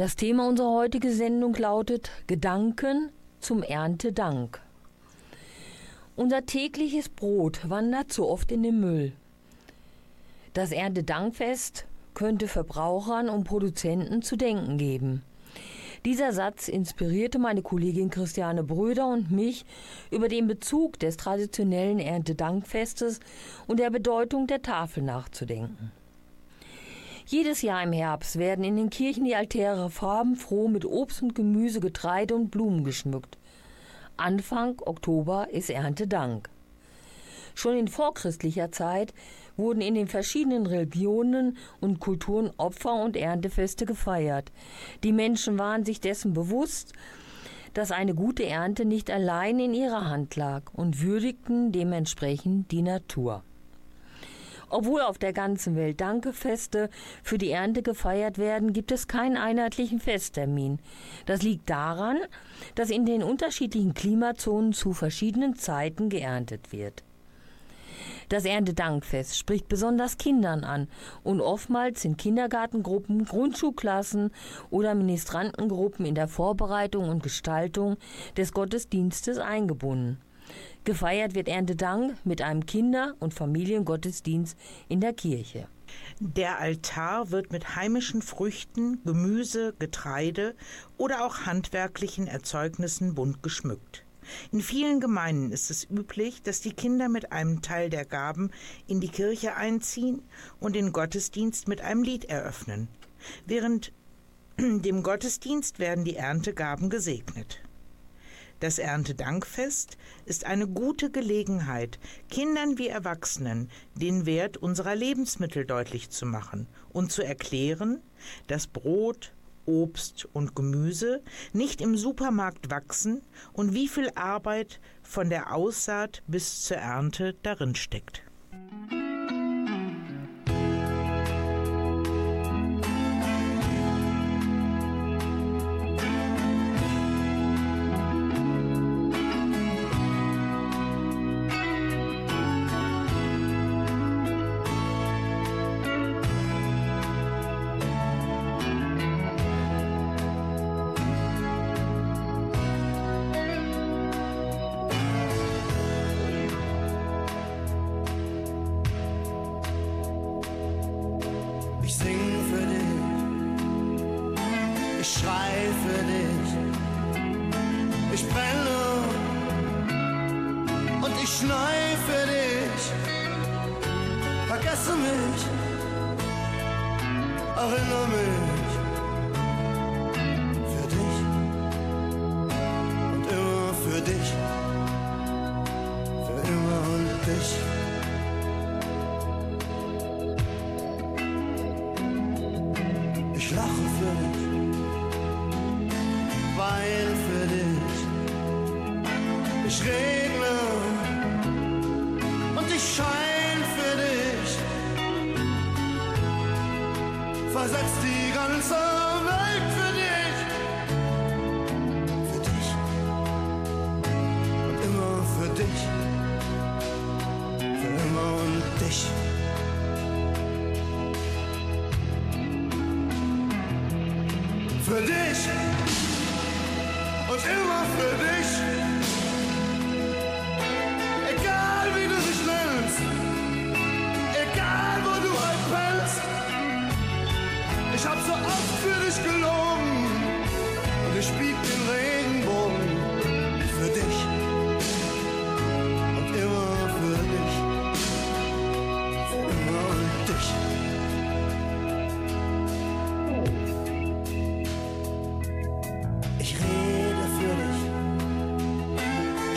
Das Thema unserer heutigen Sendung lautet Gedanken zum Erntedank. Unser tägliches Brot wandert zu oft in den Müll. Das Erntedankfest könnte Verbrauchern und Produzenten zu denken geben. Dieser Satz inspirierte meine Kollegin Christiane Bröder und mich über den Bezug des traditionellen Erntedankfestes und der Bedeutung der Tafel nachzudenken. Jedes Jahr im Herbst werden in den Kirchen die Altäre farbenfroh mit Obst und Gemüse, Getreide und Blumen geschmückt. Anfang Oktober ist Erntedank. Schon in vorchristlicher Zeit wurden in den verschiedenen Religionen und Kulturen Opfer- und Erntefeste gefeiert. Die Menschen waren sich dessen bewusst, dass eine gute Ernte nicht allein in ihrer Hand lag und würdigten dementsprechend die Natur. Obwohl auf der ganzen Welt Dankefeste für die Ernte gefeiert werden, gibt es keinen einheitlichen Festtermin. Das liegt daran, dass in den unterschiedlichen Klimazonen zu verschiedenen Zeiten geerntet wird. Das Erntedankfest spricht besonders Kindern an und oftmals sind Kindergartengruppen, Grundschulklassen oder Ministrantengruppen in der Vorbereitung und Gestaltung des Gottesdienstes eingebunden. Gefeiert wird Erntedank mit einem Kinder- und Familiengottesdienst in der Kirche. Der Altar wird mit heimischen Früchten, Gemüse, Getreide oder auch handwerklichen Erzeugnissen bunt geschmückt. In vielen Gemeinden ist es üblich, dass die Kinder mit einem Teil der Gaben in die Kirche einziehen und den Gottesdienst mit einem Lied eröffnen. Während dem Gottesdienst werden die Erntegaben gesegnet. Das Erntedankfest ist eine gute Gelegenheit, Kindern wie Erwachsenen den Wert unserer Lebensmittel deutlich zu machen und zu erklären, dass Brot, Obst und Gemüse nicht im Supermarkt wachsen und wie viel Arbeit von der Aussaat bis zur Ernte darin steckt.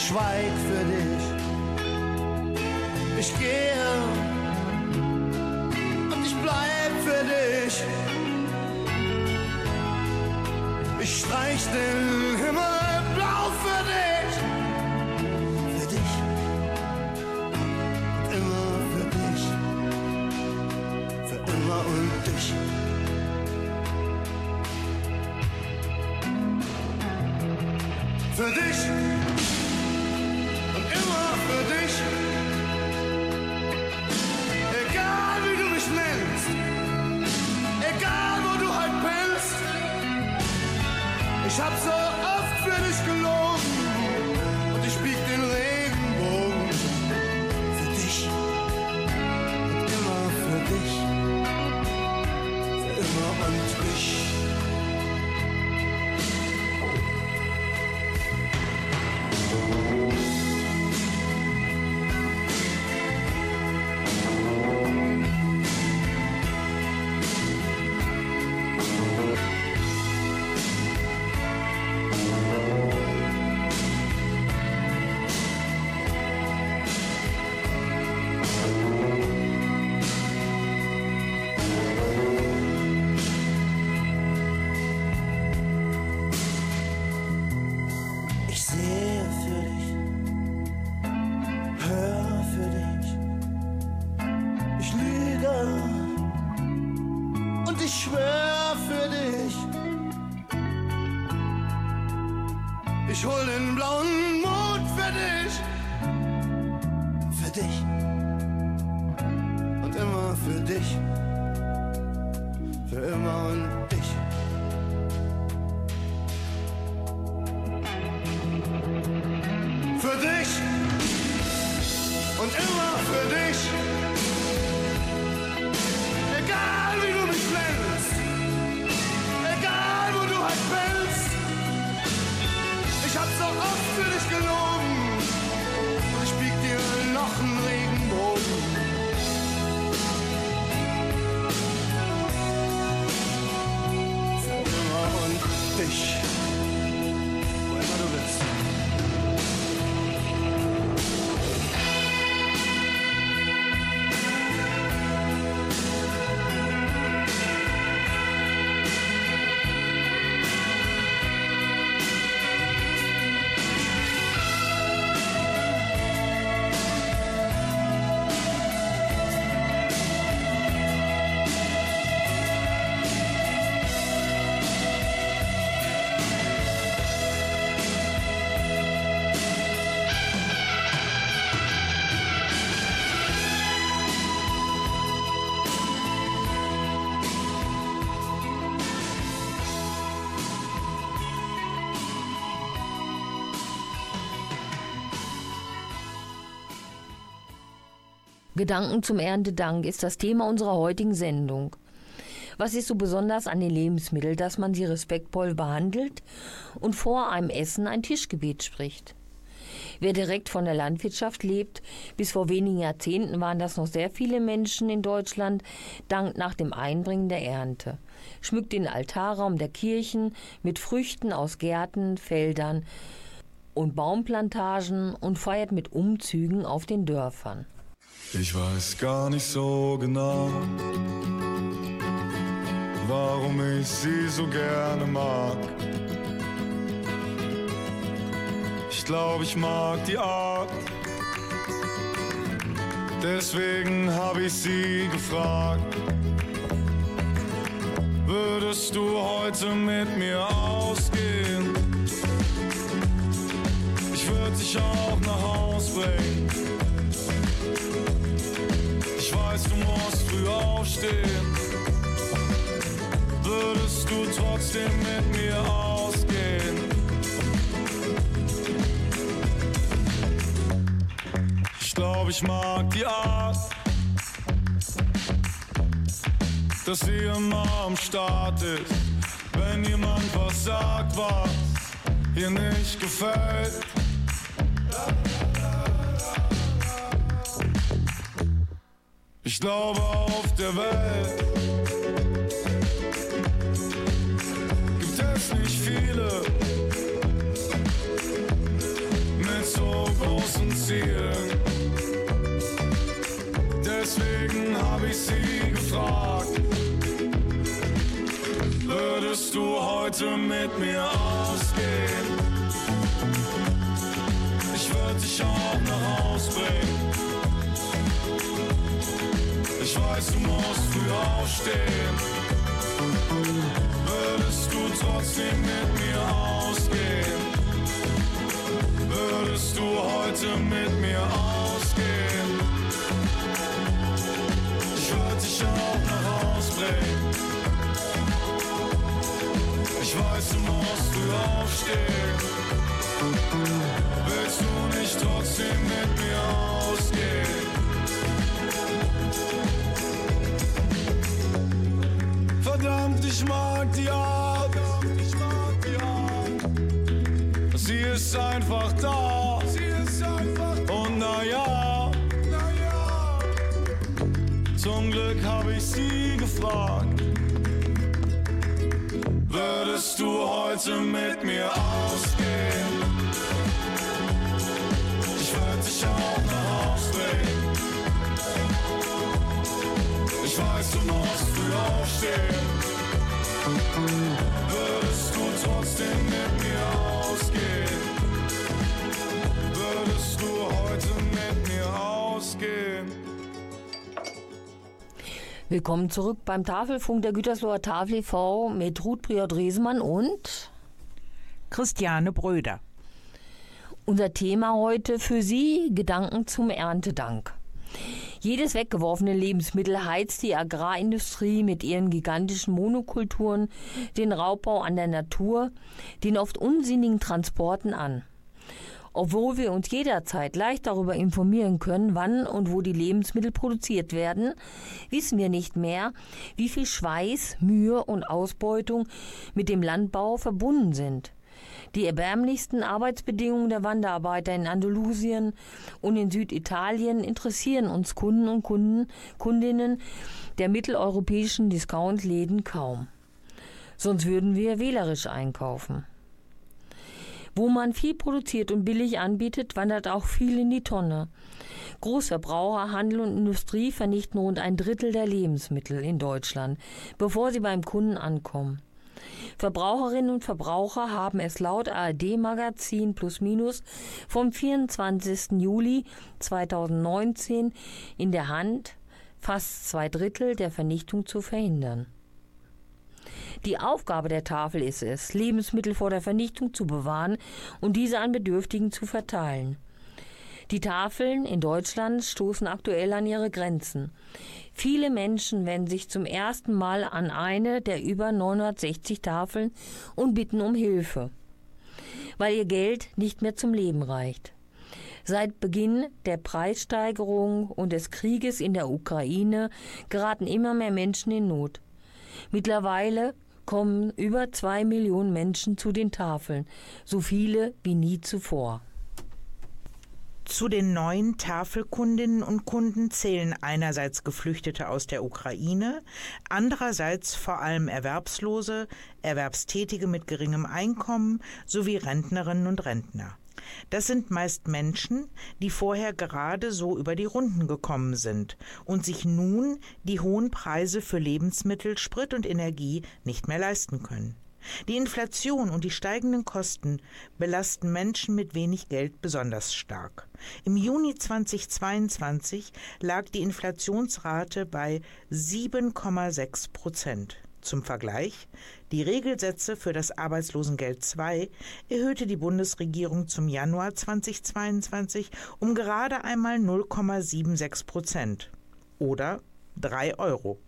Schweig für dich. Ich gehe und ich bleib für dich. Ich streich den Ich hol den blauen Mond für dich, für dich. Und immer für dich, für immer und Gedanken zum Erntedank ist das Thema unserer heutigen Sendung. Was ist so besonders an den Lebensmitteln, dass man sie respektvoll behandelt und vor einem Essen ein Tischgebet spricht? Wer direkt von der Landwirtschaft lebt, bis vor wenigen Jahrzehnten waren das noch sehr viele Menschen in Deutschland, dankt nach dem Einbringen der Ernte, schmückt den Altarraum der Kirchen mit Früchten aus Gärten, Feldern und Baumplantagen und feiert mit Umzügen auf den Dörfern. Ich weiß gar nicht so genau, warum ich sie so gerne mag. Ich glaube, ich mag die Art. Deswegen habe ich sie gefragt. Würdest du heute mit mir ausgehen? Ich würde dich auch nach Haus bringen weißt, du musst früh aufstehen, würdest du trotzdem mit mir ausgehen? Ich glaube, ich mag die Art, dass sie immer am Start ist. Wenn jemand was sagt, was ihr nicht gefällt Ich glaube auf der Welt gibt es nicht viele mit so großen Zielen. Deswegen habe ich sie gefragt, würdest du heute mit mir ausgehen? Ich würde dich auch nach Haus bringen. Ich weiß, du musst früh aufstehen. Würdest du trotzdem mit mir ausgehen? Würdest du heute mit mir ausgehen? Ich würde dich auch nach Haus bringen. Ich weiß, du musst früh aufstehen. Willst du nicht trotzdem mit mir ausgehen? Verdammt, ich mag die Art. Sie ist einfach da. Und naja, zum Glück habe ich sie gefragt. Würdest du heute mit mir ausgehen? Ich würde dich auch nach Haus bringen. Ich weiß, du musst früh aufstehen. Würdest du trotzdem mit mir ausgehen? Würdest du heute mit mir ausgehen? Willkommen zurück beim Tafelfunk der Gütersloher Tafel e.V. mit Ruth Priot-Resemann und Christiane Bröder. unser Thema heute für Sie Gedanken zum Erntedank. Jedes weggeworfene Lebensmittel heizt die Agrarindustrie mit ihren gigantischen Monokulturen, den Raubbau an der Natur, den oft unsinnigen Transporten an. Obwohl wir uns jederzeit leicht darüber informieren können, wann und wo die Lebensmittel produziert werden, wissen wir nicht mehr, wie viel Schweiß, Mühe und Ausbeutung mit dem Landbau verbunden sind. Die erbärmlichsten Arbeitsbedingungen der Wanderarbeiter in Andalusien und in Süditalien interessieren uns Kunden und Kunden, Kundinnen der mitteleuropäischen Discountläden kaum. Sonst würden wir wählerisch einkaufen. Wo man viel produziert und billig anbietet, wandert auch viel in die Tonne. Großverbraucher, Handel und Industrie vernichten rund ein Drittel der Lebensmittel in Deutschland, bevor sie beim Kunden ankommen. Verbraucherinnen und Verbraucher haben es laut ARD-Magazin Plus Minus vom 24. Juli 2019 in der Hand, fast zwei Drittel der Vernichtung zu verhindern. Die Aufgabe der Tafel ist es, Lebensmittel vor der Vernichtung zu bewahren und diese an Bedürftigen zu verteilen. Die Tafeln in Deutschland stoßen aktuell an ihre Grenzen. Viele Menschen wenden sich zum ersten Mal an eine der über 960 Tafeln und bitten um Hilfe, weil ihr Geld nicht mehr zum Leben reicht. Seit Beginn der Preissteigerung und des Krieges in der Ukraine geraten immer mehr Menschen in Not. Mittlerweile kommen über zwei Millionen Menschen zu den Tafeln, so viele wie nie zuvor. Zu den neuen Tafelkundinnen und Kunden zählen einerseits Geflüchtete aus der Ukraine, andererseits vor allem Erwerbslose, Erwerbstätige mit geringem Einkommen sowie Rentnerinnen und Rentner. Das sind meist Menschen, die vorher gerade so über die Runden gekommen sind und sich nun die hohen Preise für Lebensmittel, Sprit und Energie nicht mehr leisten können. Die Inflation und die steigenden Kosten belasten Menschen mit wenig Geld besonders stark. Im Juni 2022 lag die Inflationsrate bei 7,6 Prozent. Zum Vergleich, die Regelsätze für das Arbeitslosengeld II erhöhte die Bundesregierung zum Januar 2022 um gerade einmal 0,76 Prozent oder 3 Euro.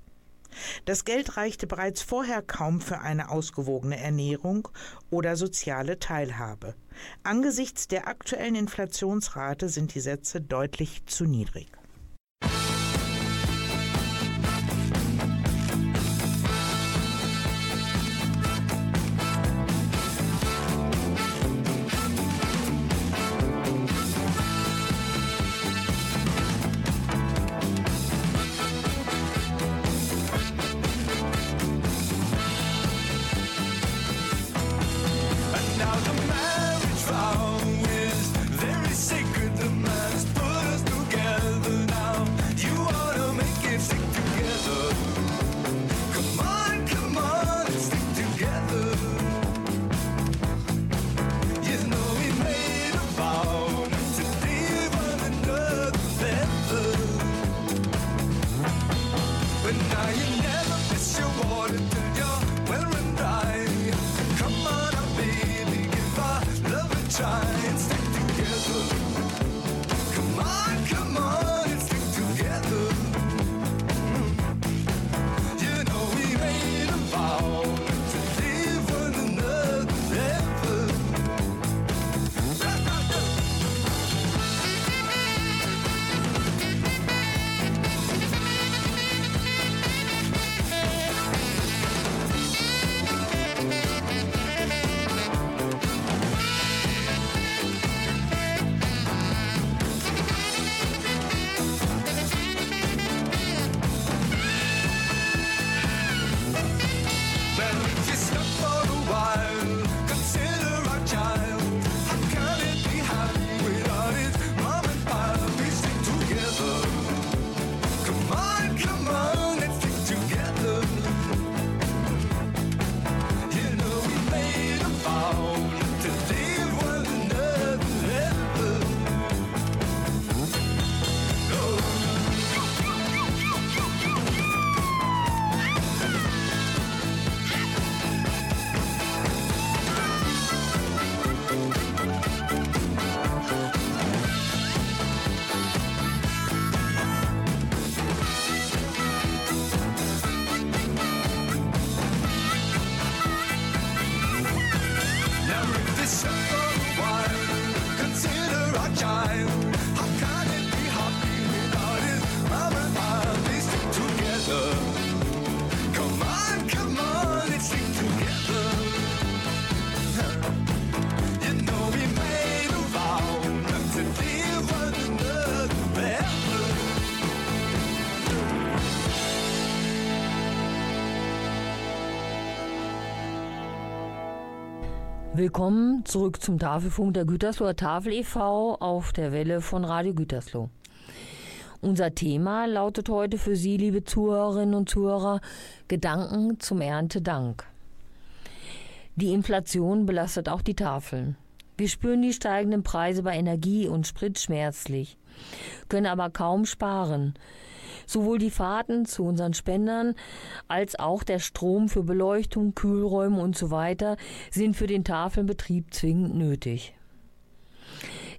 Das Geld reichte bereits vorher kaum für eine ausgewogene Ernährung oder soziale Teilhabe. Angesichts der aktuellen Inflationsrate sind die Sätze deutlich zu niedrig. Willkommen zurück zum Tafelfunk der Gütersloher Tafel e.V. auf der Welle von Radio Gütersloh. Unser Thema lautet heute für Sie, liebe Zuhörerinnen und Zuhörer, Gedanken zum Erntedank. Die Inflation belastet auch die Tafeln. Wir spüren die steigenden Preise bei Energie und Sprit schmerzlich, können aber kaum sparen. Sowohl die Fahrten zu unseren Spendern als auch der Strom für Beleuchtung, Kühlräume und so weiter sind für den Tafelbetrieb zwingend nötig.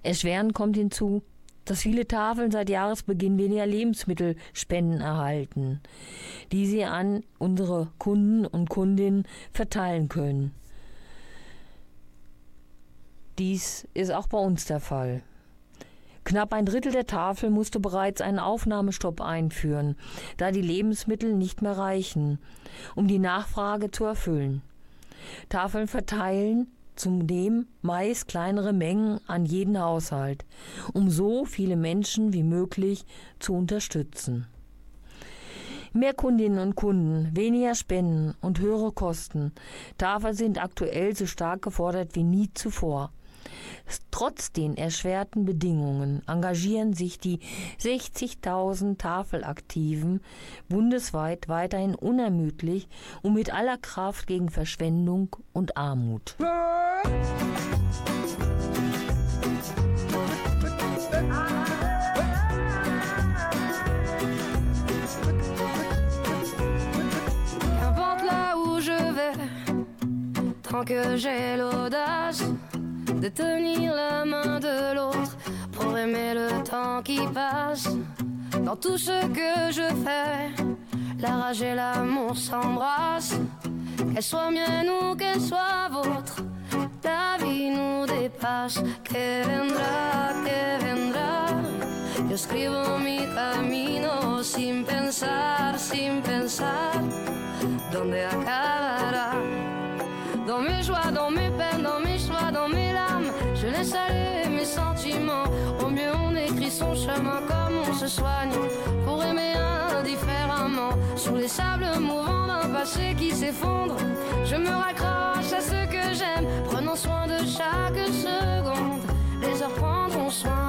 Erschwerend kommt hinzu, dass viele Tafeln seit Jahresbeginn weniger Lebensmittelspenden erhalten, die sie an unsere Kunden und Kundinnen verteilen können. Dies ist auch bei uns der Fall. Knapp ein Drittel der Tafel musste bereits einen Aufnahmestopp einführen, da die Lebensmittel nicht mehr reichen, um die Nachfrage zu erfüllen. Tafeln verteilen zudem meist kleinere Mengen an jeden Haushalt, um so viele Menschen wie möglich zu unterstützen. Mehr Kundinnen und Kunden, weniger Spenden und höhere Kosten. Tafeln sind aktuell so stark gefordert wie nie zuvor. Trotz den erschwerten Bedingungen engagieren sich die 60.000 Tafelaktiven bundesweit weiterhin unermüdlich und mit aller Kraft gegen Verschwendung und Armut. tant que j'ai l'audace de tenir la main de l'autre pour aimer le temps qui passe. Dans tout ce que je fais, La rage et l'amour s'embrassent, qu'elle soit mienne ou qu'elle soit vôtre. La vie nous dépasse, que vendrá, que vendrá. Yo escribo mi camino sin pensar, sin pensar dónde acabará? Dans mes joies, dans mes peines, dans mes dans mes larmes, je laisse aller mes sentiments. Au mieux, on écrit son chemin comme on se soigne pour aimer indifféremment. Sur les sables mouvants d'un passé qui s'effondre, je me raccroche à ce que j'aime, prenant soin de chaque seconde. Les heures prendront soin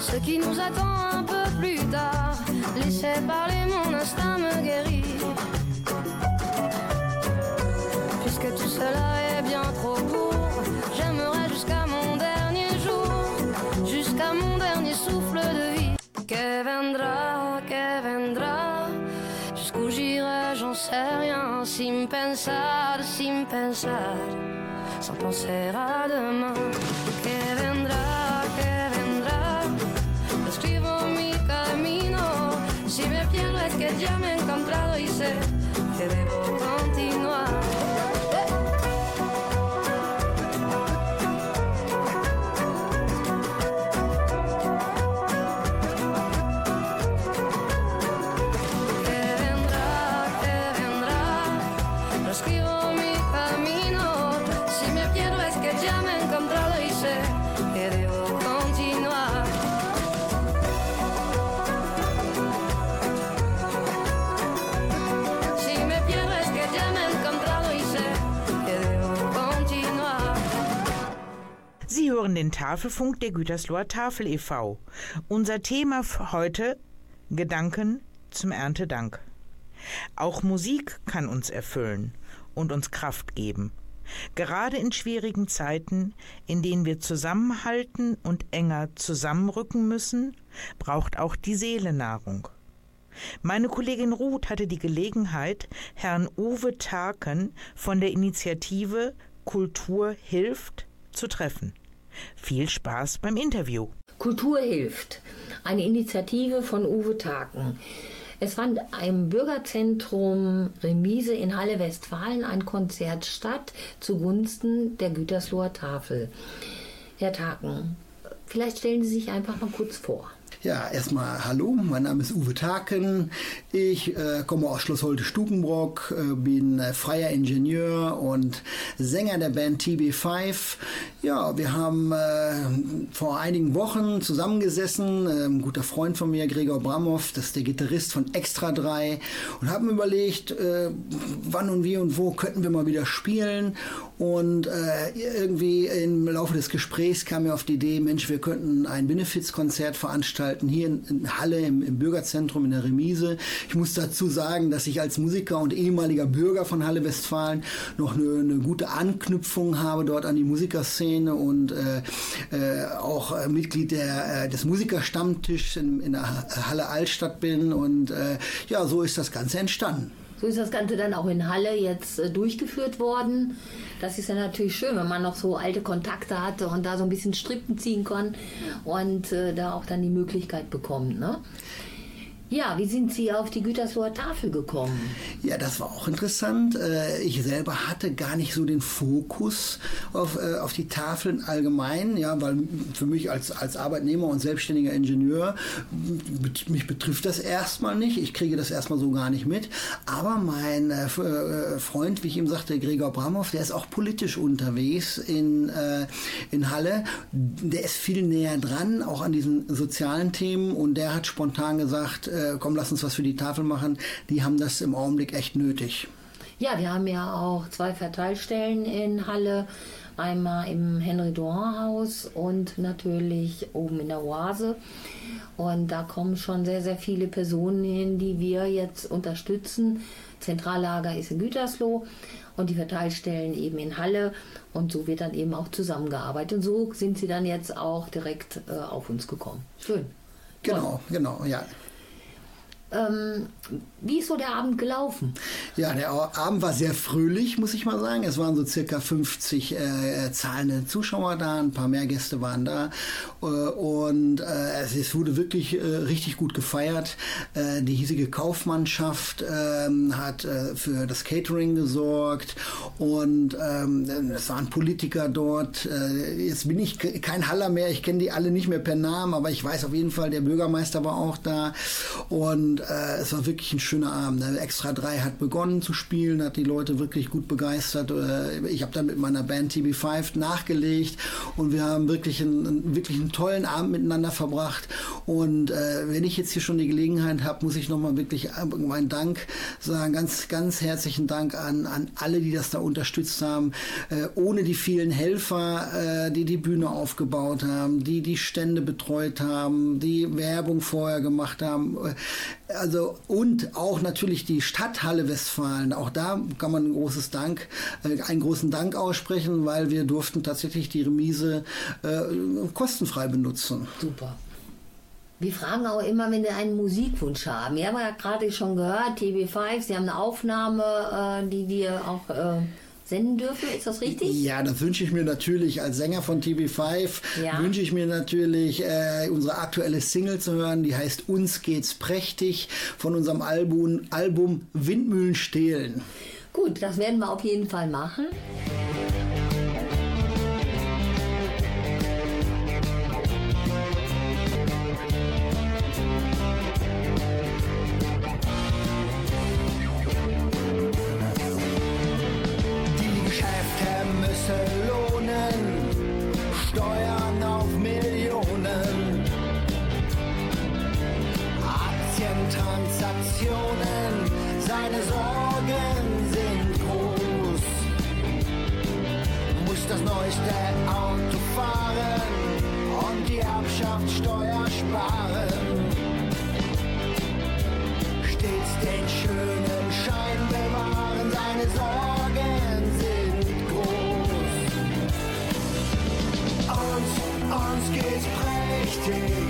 ce qui nous attend un peu plus tard. Laissez parler, mon instinct me guérit. Puisque tout cela est bien trop court, j'aimerais jusqu'à mon dernier jour, jusqu'à mon dernier souffle de vie. Que vendra, que vendra, jusqu'où j'irai, j'en sais rien, sin pensar, sin pensar sans penser à demain. Que vendrá, Si me pierdo es que ya me he encontrado y sé que debo continuar. Hören den Tafelfunk der Gütersloher Tafel e.V. Unser Thema heute Gedanken zum Erntedank. Auch Musik kann uns erfüllen und uns Kraft geben. Gerade in schwierigen Zeiten, in denen wir zusammenhalten und enger zusammenrücken müssen, braucht auch die Seele Nahrung. Meine Kollegin Ruth hatte die Gelegenheit, Herrn Uwe Taken von der Initiative Kultur hilft zu treffen. Viel Spaß beim Interview. Kultur hilft. Eine Initiative von Uwe Taken. Es fand im Bürgerzentrum Remise in Halle Westfalen ein Konzert statt zugunsten der Gütersloher Tafel. Herr Taken, vielleicht stellen Sie sich einfach mal kurz vor. Ja, erstmal hallo, mein Name ist Uwe Taken. Ich äh, komme aus Schloss Holte-Stukenbrock, äh, bin äh, freier Ingenieur und Sänger der Band TB5. Ja, wir haben äh, vor einigen Wochen zusammengesessen, ein guter Freund von mir, Gregor Bramov, das ist der Gitarrist von Extra 3 und haben überlegt, äh, wann und wie und wo könnten wir mal wieder spielen und äh, irgendwie im Laufe des Gesprächs kam mir auf die Idee, Mensch, wir könnten ein Benefizkonzert veranstalten hier in, in Halle im, im Bürgerzentrum in der Remise. Ich muss dazu sagen, dass ich als Musiker und ehemaliger Bürger von Halle Westfalen noch eine, eine gute Anknüpfung habe dort an die Musikerszene und äh, äh, auch äh, Mitglied der, äh, des Musikerstammtischs in, in der Halle Altstadt bin und äh, ja, so ist das Ganze entstanden. So ist das Ganze dann auch in Halle jetzt äh, durchgeführt worden. Das ist ja natürlich schön, wenn man noch so alte Kontakte hatte und da so ein bisschen Strippen ziehen kann und äh, da auch dann die Möglichkeit bekommt. Ne? Ja, wie sind Sie auf die Gütersloher Tafel gekommen? Ja, das war auch interessant. Äh, Ich selber hatte gar nicht so den Fokus auf, äh, auf die Tafeln allgemein, ja, weil für mich als, als Arbeitnehmer und selbstständiger Ingenieur, mich betrifft das erstmal nicht. Ich kriege das erstmal so gar nicht mit. Aber mein äh, Freund, wie ich ihm sagte, Gregor Bramhoff, der ist auch politisch unterwegs in, in Halle. Der ist viel näher dran, auch an diesen sozialen Themen und der hat spontan gesagt, äh, komm, lass uns was für die Tafel machen. Die haben das im Augenblick echt nötig. Ja, wir haben ja auch zwei Verteilstellen in Halle, Einmal im Henry Dohan Haus und natürlich oben in der Oase. Und da kommen schon sehr, sehr viele Personen hin, die wir jetzt unterstützen. Zentrallager ist in Gütersloh und die Verteilstellen eben in Halle. Und so wird dann eben auch zusammengearbeitet. Und so sind sie dann jetzt auch direkt äh, auf uns gekommen. Schön. Genau, genau, ja. Ähm, wie ist so der Abend gelaufen? Ja, der Abend war sehr fröhlich, muss ich mal sagen. Es waren so circa 50 äh, zahlende Zuschauer da, ein paar mehr Gäste waren da. Äh, und äh, es, wurde wirklich äh, richtig gut gefeiert. Äh, die hiesige Kaufmannschaft ähm, hat äh, für das Catering gesorgt und ähm, es waren Politiker dort. jetzt bin ich kein Haller mehr, ich kenne die alle nicht mehr per Namen, aber ich weiß auf jeden Fall, der Bürgermeister war auch da. Und äh, es war wirklich ein schöner Abend. Ne? Extra 3 hat begonnen zu spielen, hat die Leute wirklich gut begeistert. Äh, ich habe dann mit meiner Band TB5 nachgelegt und wir haben wirklich einen, wirklich einen tollen Abend miteinander verbracht. Und äh, wenn ich jetzt hier schon die Gelegenheit habe, muss ich nochmal wirklich meinen Dank sagen, ganz, ganz herzlichen Dank an, an alle, die das da unterstützt haben. Äh, ohne die vielen Helfer, die die Bühne aufgebaut haben, die die Stände betreut haben, die Werbung vorher gemacht haben, also und auch natürlich die Stadthalle Westfalen. Auch da kann man ein großes Dank, äh, einen großen Dank aussprechen, weil wir durften tatsächlich die Remise äh, kostenfrei benutzen. Super. Wir fragen auch immer, wenn Sie einen Musikwunsch haben. Wir haben ja gerade schon gehört, TB5, Sie haben eine Aufnahme, äh, die wir auch äh, senden dürfen. Ist das richtig? Ja, das wünsche ich mir natürlich als Sänger von TB5. Ja. Wünsche ich mir natürlich äh, unsere aktuelle Single zu hören, die heißt Uns geht's prächtig von unserem Album, Album Windmühlen stehlen. Gut, das werden wir auf jeden Fall machen. Ambitionen, seine Sorgen sind groß. Muss das neueste Auto fahren und die Erbschaftssteuer sparen. Stets den schönen Schein bewahren, seine Sorgen sind groß. Uns, uns geht's prächtig.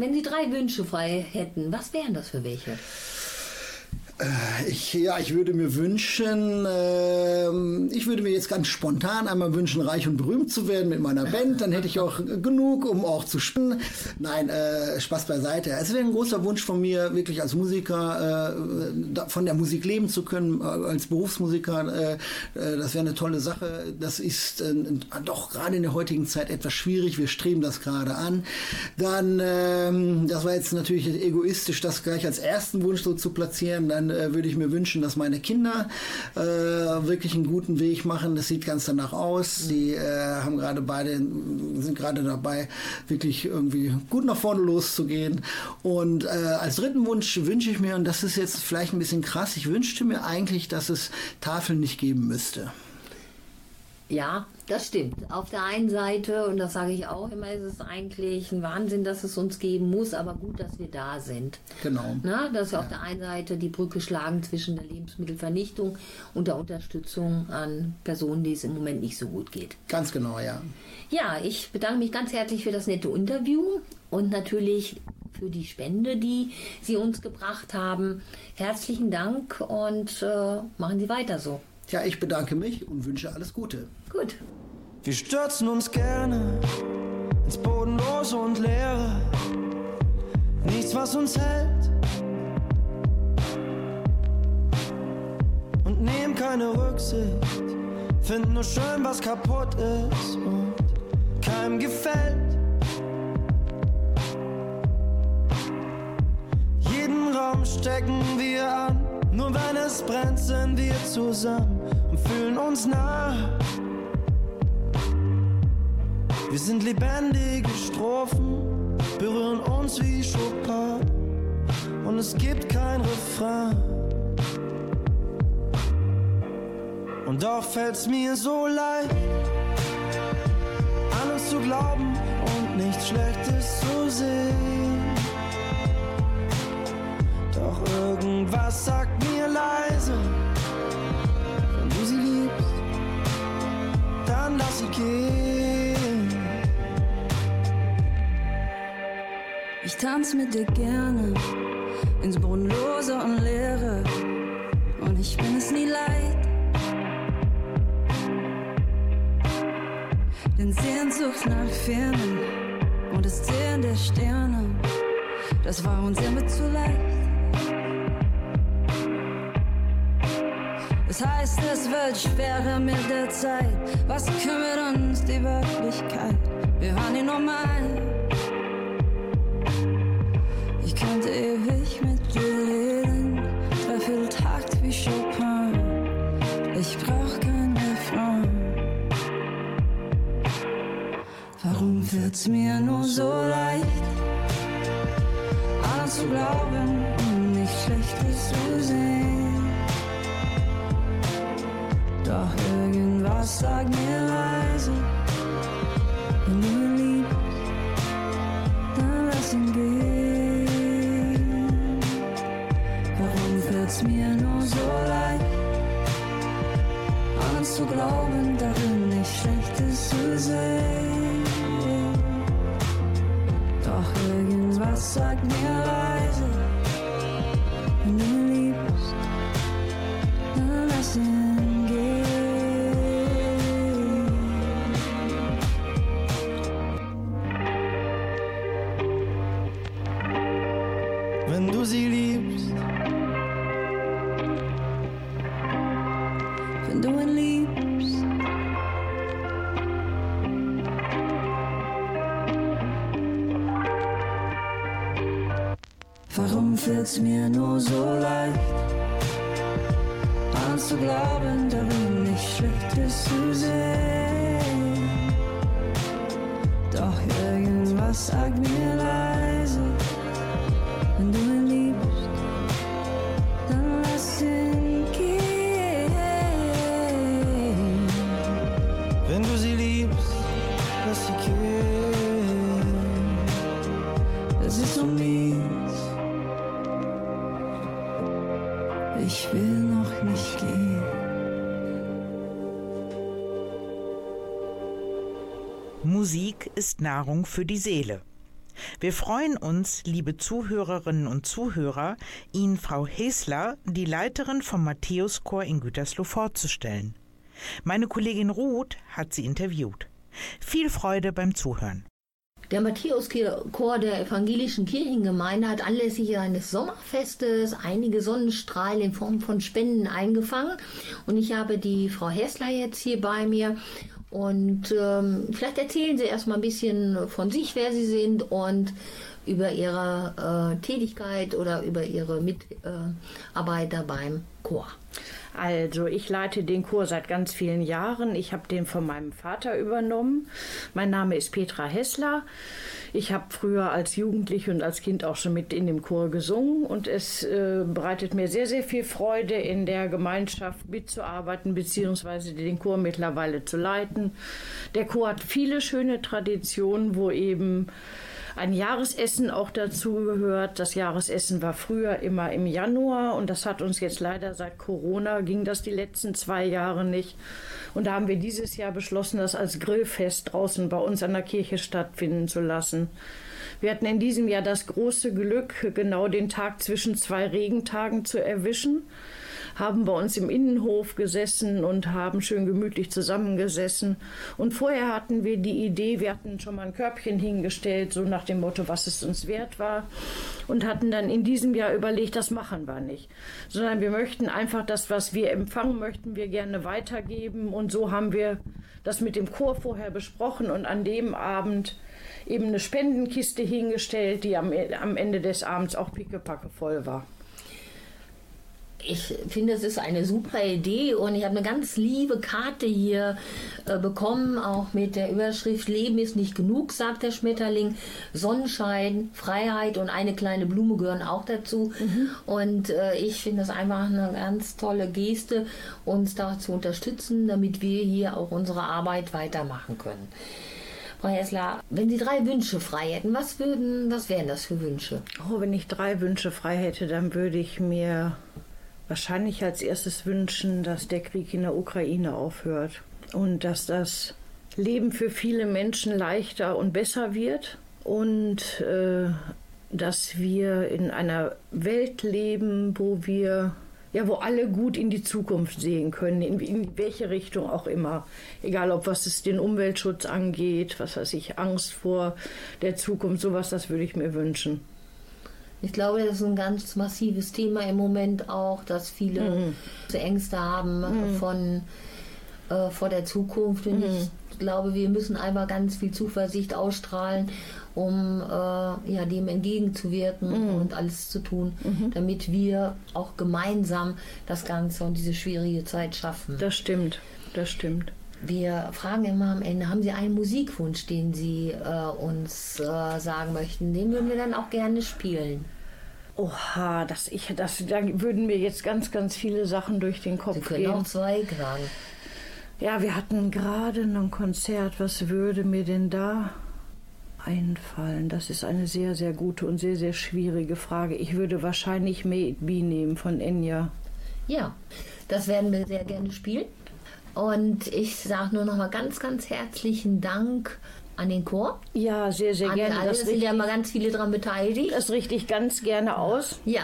Wenn Sie drei Wünsche frei hätten, was wären das für welche? Äh, ich, ja, ich würde mir wünschen, äh, ich würde mir jetzt ganz spontan einmal wünschen, reich und berühmt zu werden mit meiner Band. Dann hätte ich auch genug, um auch zu spinnen. Nein, äh, Spaß beiseite. Es wäre ein großer Wunsch von mir, wirklich als Musiker äh, von der Musik leben zu können, äh, als Berufsmusiker. Äh, das wäre eine tolle Sache. Das ist doch gerade in der heutigen Zeit etwas schwierig. Wir streben das gerade an. Dann, ähm, das war jetzt natürlich egoistisch, das gleich als ersten Wunsch so zu platzieren. Dann äh, würde ich mir wünschen, dass meine Kinder äh, wirklich einen guten Weg machen. Das sieht ganz danach aus. Sie äh, haben gerade beide, sind gerade dabei, wirklich irgendwie gut nach vorne loszugehen. Und äh, als dritten Wunsch wünsche ich mir, und das ist jetzt vielleicht ein bisschen krass, ich wünschte mir eigentlich, dass es Tafeln nicht geben müsste. Ja, das stimmt. Auf der einen Seite, und das sage ich auch immer, ist es eigentlich ein Wahnsinn, dass es uns geben muss, aber gut, dass wir da sind. Genau. Na, dass wir ja. auf der einen Seite die Brücke schlagen zwischen der Lebensmittelvernichtung und der Unterstützung an Personen, die es im Moment nicht so gut geht. Ganz genau, ja. Ja, ich bedanke mich ganz herzlich für das nette Interview und natürlich für die Spende, die Sie uns gebracht haben. Herzlichen Dank und äh, machen Sie weiter so. Ja, ich bedanke mich und wünsche alles Gute. Gut. Wir stürzen uns gerne ins Bodenlose und Leere. Nichts, was uns hält. Und nehmen keine Rücksicht. Finden nur schön, was kaputt ist und keinem gefällt. Jeden Raum stecken wir an. Nur wenn es brennt, sind wir zusammen und fühlen uns nah. Wir sind lebendige Strophen, berühren uns wie Chopin und es gibt kein Refrain. Und doch fällt's mir so an uns zu glauben und nichts Schlechtes tanz mit dir gerne ins Bodenlose und Leere und ich bin es nie leid. Denn Sehnsucht nach Fernen und das Zählen der Sterne, das war uns immer zu leicht. Das heißt, es wird schwerer mit der Zeit. Was kümmert uns die Wirklichkeit? Wir waren nie normal. Wenn du sie liebst. Wenn du ihn liebst. Warum fällt's mir nur so leicht, an zu glauben, darin nichts Schlechtes zu sehen? Doch irgendwas sagt mir Nahrung für die Seele. Wir freuen uns, liebe Zuhörerinnen und Zuhörer, Ihnen Frau Hesler, die Leiterin vom Matthäuschor in Gütersloh, vorzustellen. Meine Kollegin Ruth hat sie interviewt. Viel Freude beim Zuhören. Der Matthäuschor der evangelischen Kirchengemeinde hat anlässlich eines Sommerfestes einige Sonnenstrahlen in Form von Spenden eingefangen. Und ich habe die Frau Hessler jetzt hier bei mir. Und ähm, vielleicht erzählen Sie erstmal ein bisschen von sich, wer Sie sind und über Ihre äh, Tätigkeit oder über Ihre Mitarbeiter beim Chor. Also, ich leite den Chor seit ganz vielen Jahren. Ich habe den von meinem Vater übernommen. Mein Name ist Petra Hessler. Ich habe früher als Jugendliche und als Kind auch schon mit in dem Chor gesungen und es äh, bereitet mir sehr, sehr viel Freude, in der Gemeinschaft mitzuarbeiten bzw. den Chor mittlerweile zu leiten. Der Chor hat viele schöne Traditionen, wo eben ein Jahresessen auch dazu gehört. Das Jahresessen war früher immer im Januar und das hat uns jetzt leider seit Corona ging das die letzten zwei Jahre nicht. Und da haben wir dieses Jahr beschlossen, das als Grillfest draußen bei uns an der Kirche stattfinden zu lassen. Wir hatten in diesem Jahr das große Glück, genau den Tag zwischen zwei Regentagen zu erwischen haben bei uns im Innenhof gesessen und haben schön gemütlich zusammengesessen. Und vorher hatten wir die Idee, wir hatten schon mal ein Körbchen hingestellt, so nach dem Motto, was es uns wert war. Und hatten dann in diesem Jahr überlegt, das machen wir nicht. Sondern wir möchten einfach das, was wir empfangen, möchten wir gerne weitergeben. Und so haben wir das mit dem Chor vorher besprochen und an dem Abend eben eine Spendenkiste hingestellt, die am, am Ende des Abends auch pickepacke voll war ich finde, es ist eine super Idee und ich habe eine ganz liebe Karte hier äh, bekommen, auch mit der Überschrift Leben ist nicht genug, sagt der Schmetterling. Sonnenschein, Freiheit und eine kleine Blume gehören auch dazu. Mhm. Und äh, ich finde das einfach eine ganz tolle Geste, uns da zu unterstützen, damit wir hier auch unsere Arbeit weitermachen können. Frau Hessler, wenn Sie drei Wünsche frei hätten, was würden, was wären das für Wünsche? Oh, wenn ich drei Wünsche frei hätte, dann würde ich mir wahrscheinlich als erstes wünschen, dass der Krieg in der Ukraine aufhört und dass das Leben für viele Menschen leichter und besser wird und äh, dass wir in einer Welt leben, wo wir ja, wo alle gut in die Zukunft sehen können, in, in, welche Richtung auch immer. Egal, ob was es den Umweltschutz angeht, was weiß ich, Angst vor der Zukunft, sowas, das würde ich mir wünschen. Ich glaube, das ist ein ganz massives Thema im Moment auch, dass viele mhm. Ängste haben mhm. von äh, vor der Zukunft. Und mhm. ich glaube, wir müssen einfach ganz viel Zuversicht ausstrahlen, um äh, ja, dem entgegenzuwirken mhm. und alles zu tun, mhm. damit wir auch gemeinsam das Ganze und diese schwierige Zeit schaffen. Das stimmt, das stimmt. Wir fragen immer am Ende, haben Sie einen Musikwunsch, den Sie äh, uns äh, sagen möchten? Den würden wir dann auch gerne spielen. Oha, das, ich, das, da würden mir jetzt ganz, ganz viele Sachen durch den Kopf Sie können gehen. auch zwei sagen. Ja, wir hatten gerade ein Konzert. Was würde mir denn da einfallen? Das ist eine sehr, sehr gute und sehr, sehr schwierige Frage. Ich würde wahrscheinlich It Be nehmen von Enya. Ja, das werden wir sehr gerne spielen. Und ich sage nur noch mal ganz, ganz herzlichen Dank an den Chor. Ja, sehr, sehr an gerne. Alle. Das sind ja mal ganz viele daran beteiligt. Das richte ich ganz gerne aus. Ja.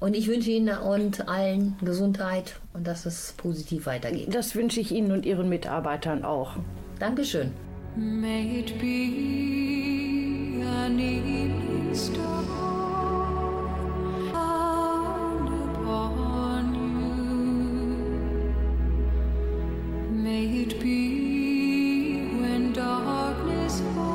Und ich wünsche Ihnen und allen Gesundheit und dass es positiv weitergeht. Das wünsche ich Ihnen und Ihren Mitarbeitern auch. Dankeschön. May it be an evening star. May it be when darkness falls,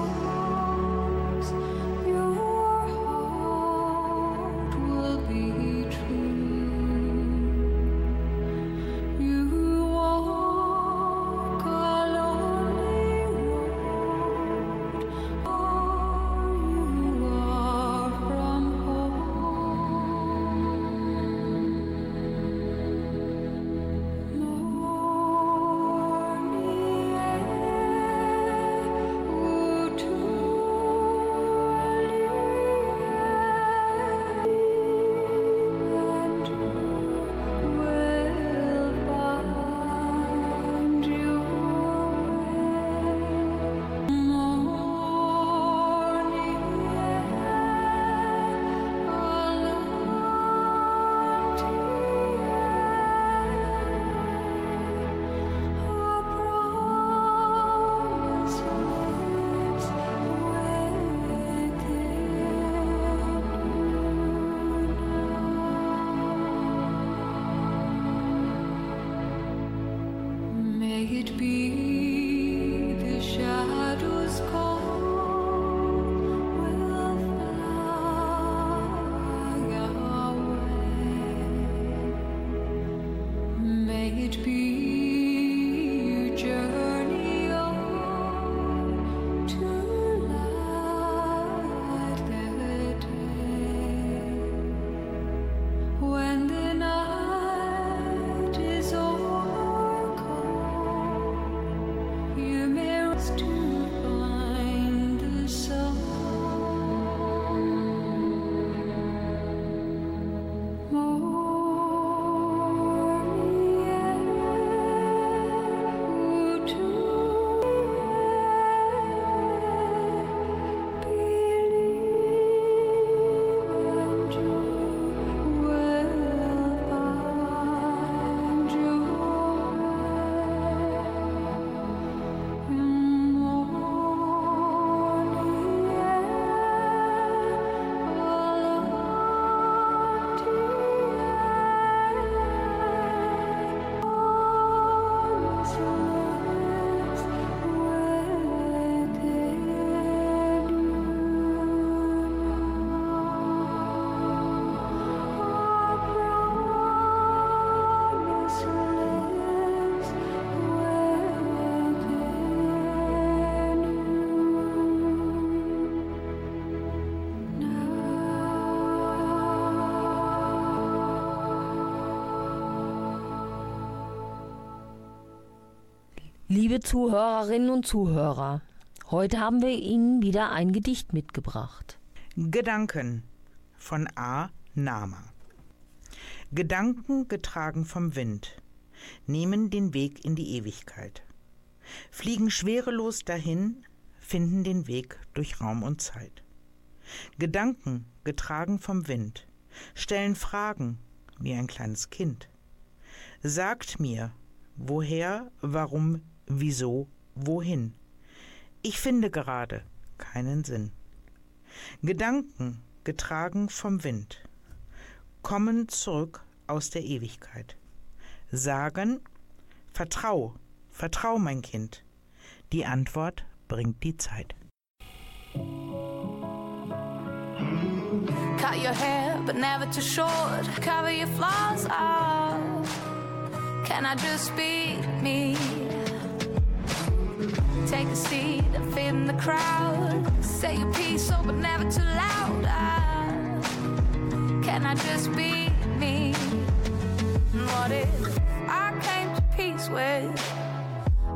Liebe Zuhörerinnen und Zuhörer, heute haben wir Ihnen wieder ein Gedicht mitgebracht. Gedanken von A. Nama. Gedanken getragen vom Wind nehmen den Weg in die Ewigkeit, fliegen schwerelos dahin, finden den Weg durch Raum und Zeit. Gedanken getragen vom Wind stellen Fragen wie ein kleines Kind. Sagt mir, woher, warum, wieso, wohin. Ich finde gerade keinen Sinn. Gedanken getragen vom Wind kommen zurück aus der Ewigkeit. Sagen, vertrau, vertrau mein Kind. Die Antwort bringt die Zeit. Cut your hair, but never too short. Cover your flaws up. Can I just be me? Take a seat and fit in the crowd. Say your piece, oh, but never too loud. Ah, can I just be me? What if I came to peace with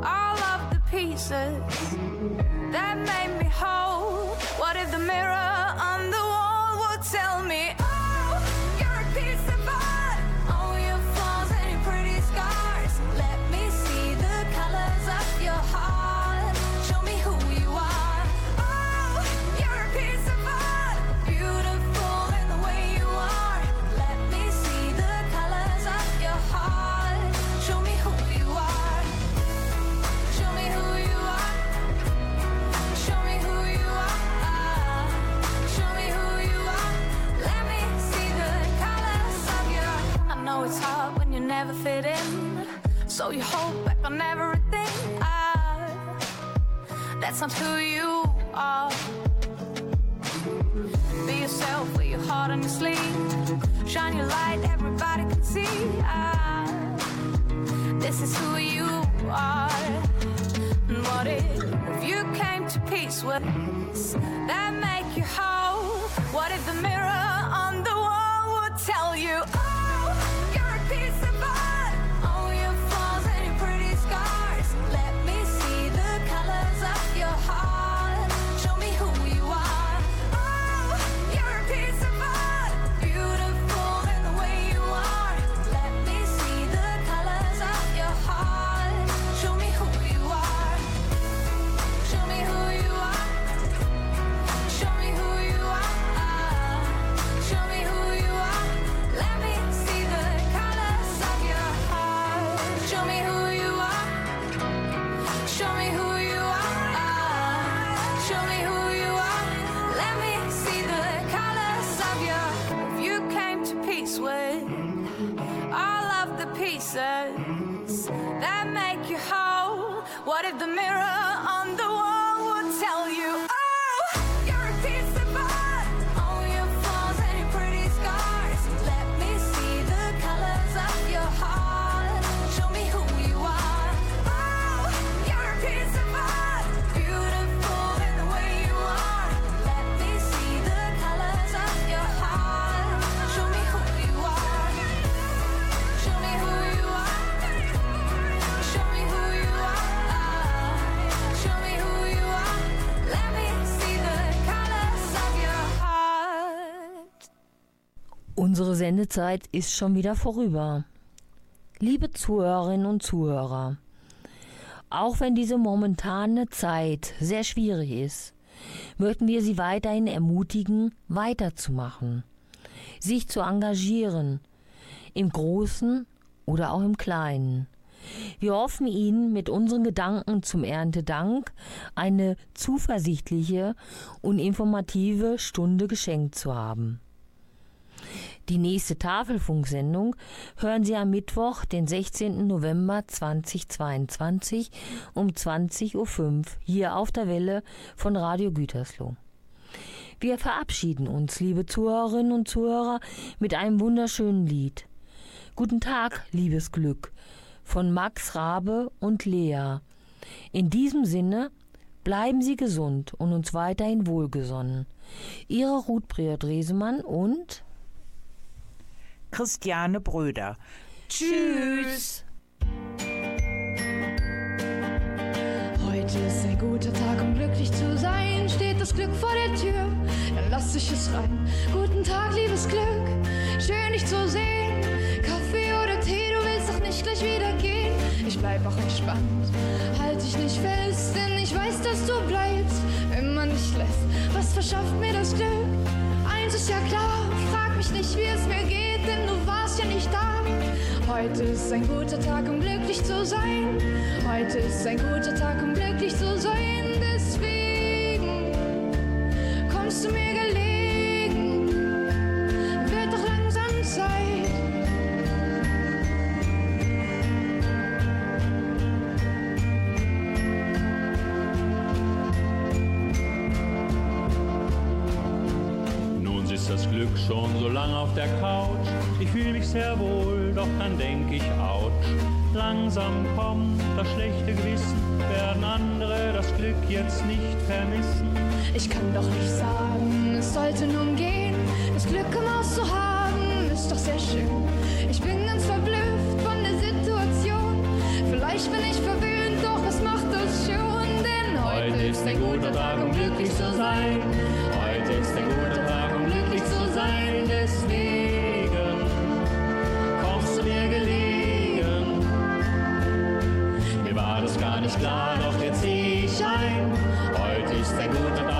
all of the pieces that made me whole? What if the mirror on the wall would tell me, fit in, so you hold back on everything. Ah, that's not who you are. Be yourself, wear your heart on your sleeve. Shine your light, everybody can see. Ah, this is who you are. And what if you came to peace with us that make you whole? What if the mirror on the wall would tell you, Unsere Sendezeit ist schon wieder vorüber. Liebe Zuhörerinnen und Zuhörer, auch wenn diese momentane Zeit sehr schwierig ist, möchten wir Sie weiterhin ermutigen, weiterzumachen, sich zu engagieren, im Großen oder auch im Kleinen. Wir hoffen Ihnen mit unseren Gedanken zum Erntedank eine zuversichtliche und informative Stunde geschenkt zu haben. Die nächste Tafelfunksendung hören Sie am Mittwoch, den 16. November 2022 um 20.05 Uhr hier auf der Welle von Radio Gütersloh. Wir verabschieden uns, liebe Zuhörerinnen und Zuhörer, mit einem wunderschönen Lied. Guten Tag, liebes Glück von Max Rabe und Lea. In diesem Sinne bleiben Sie gesund und uns weiterhin wohlgesonnen. Ihre Ruth Breer-Dresemann und Christiane Bröder. Tschüss. guter Tag, um glücklich zu sein. Steht das Glück vor der Tür, dann lass ich es rein. Guten Tag, liebes Glück, schön dich zu sehen. Kaffee oder Tee, du willst doch nicht gleich wieder gehen. Ich bleib auch entspannt, halt dich nicht fest, denn ich weiß, dass du bleibst, wenn man dich lässt. Was verschafft mir das Glück? Eins ist ja klar, frag mich nicht, wie es mir geht, denn du warst ja nicht da. Heute ist ein guter Tag, um glücklich zu sein. Heute ist ein guter Tag, um glücklich zu sein. Schon so lang auf der Couch. Ich fühle mich sehr wohl, doch dann denk ich, ouch. Langsam kommt das schlechte Gewissen, werden andere das Glück jetzt nicht vermissen. Ich kann doch nicht sagen, es sollte nun gehen. Das Glück im Haus zu haben, ist doch sehr schön. Ich bin ganz verblüfft von der Situation. Vielleicht bin ich verwöhnt, doch was macht das schon? Denn heute, Heute ist ein guter Tag, um glücklich zu sein. Heute ist ein guter Tag, nicht klar, doch jetzt seh ich ein. Heute ist ein guter Tag,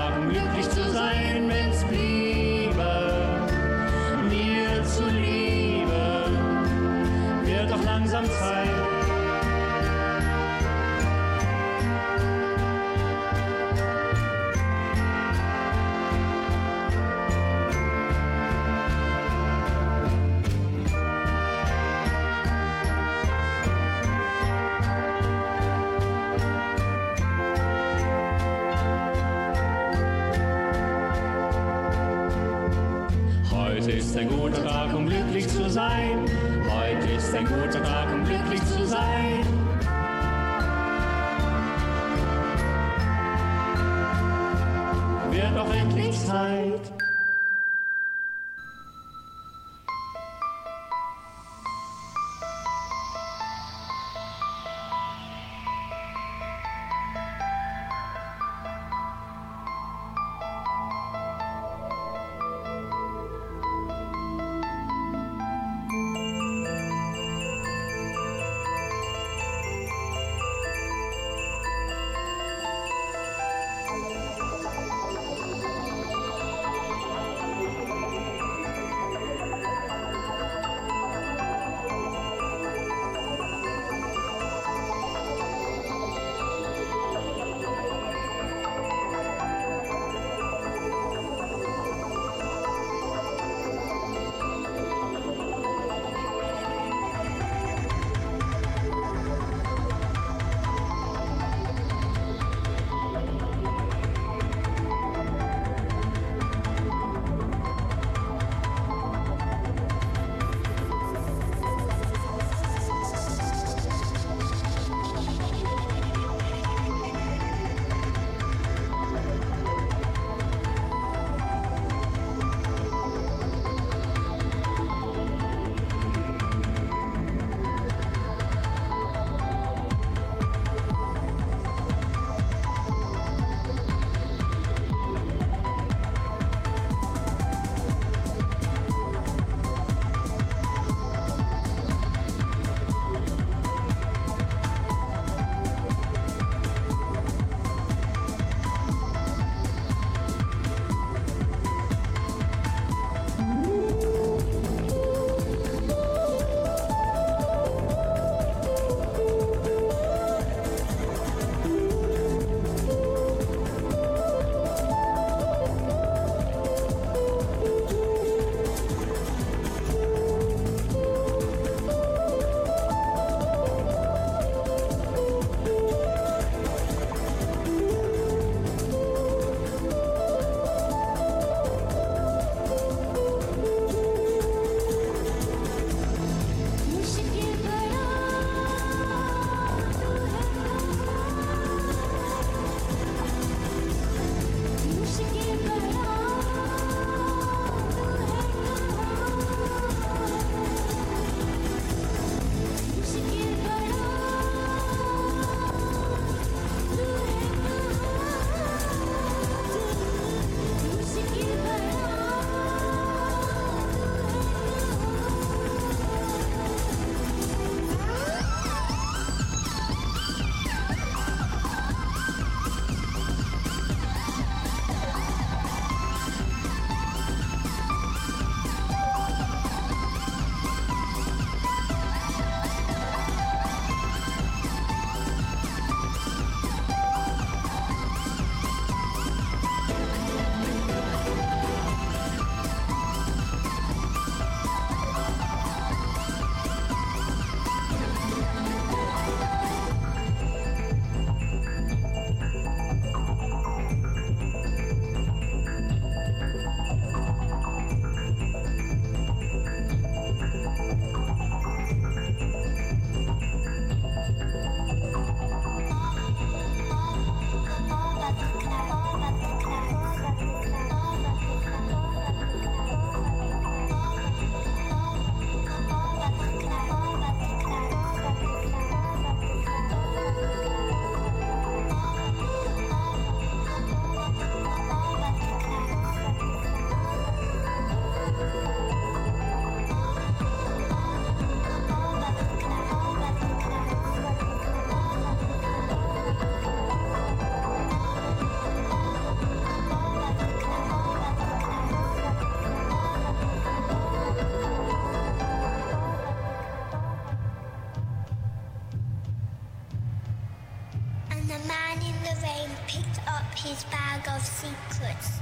bag of secrets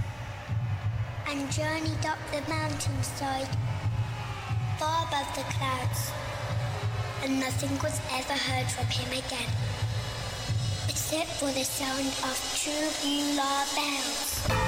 and journeyed up the mountainside, far above the clouds, and nothing was ever heard from him again, except for the sound of two Beulah bells.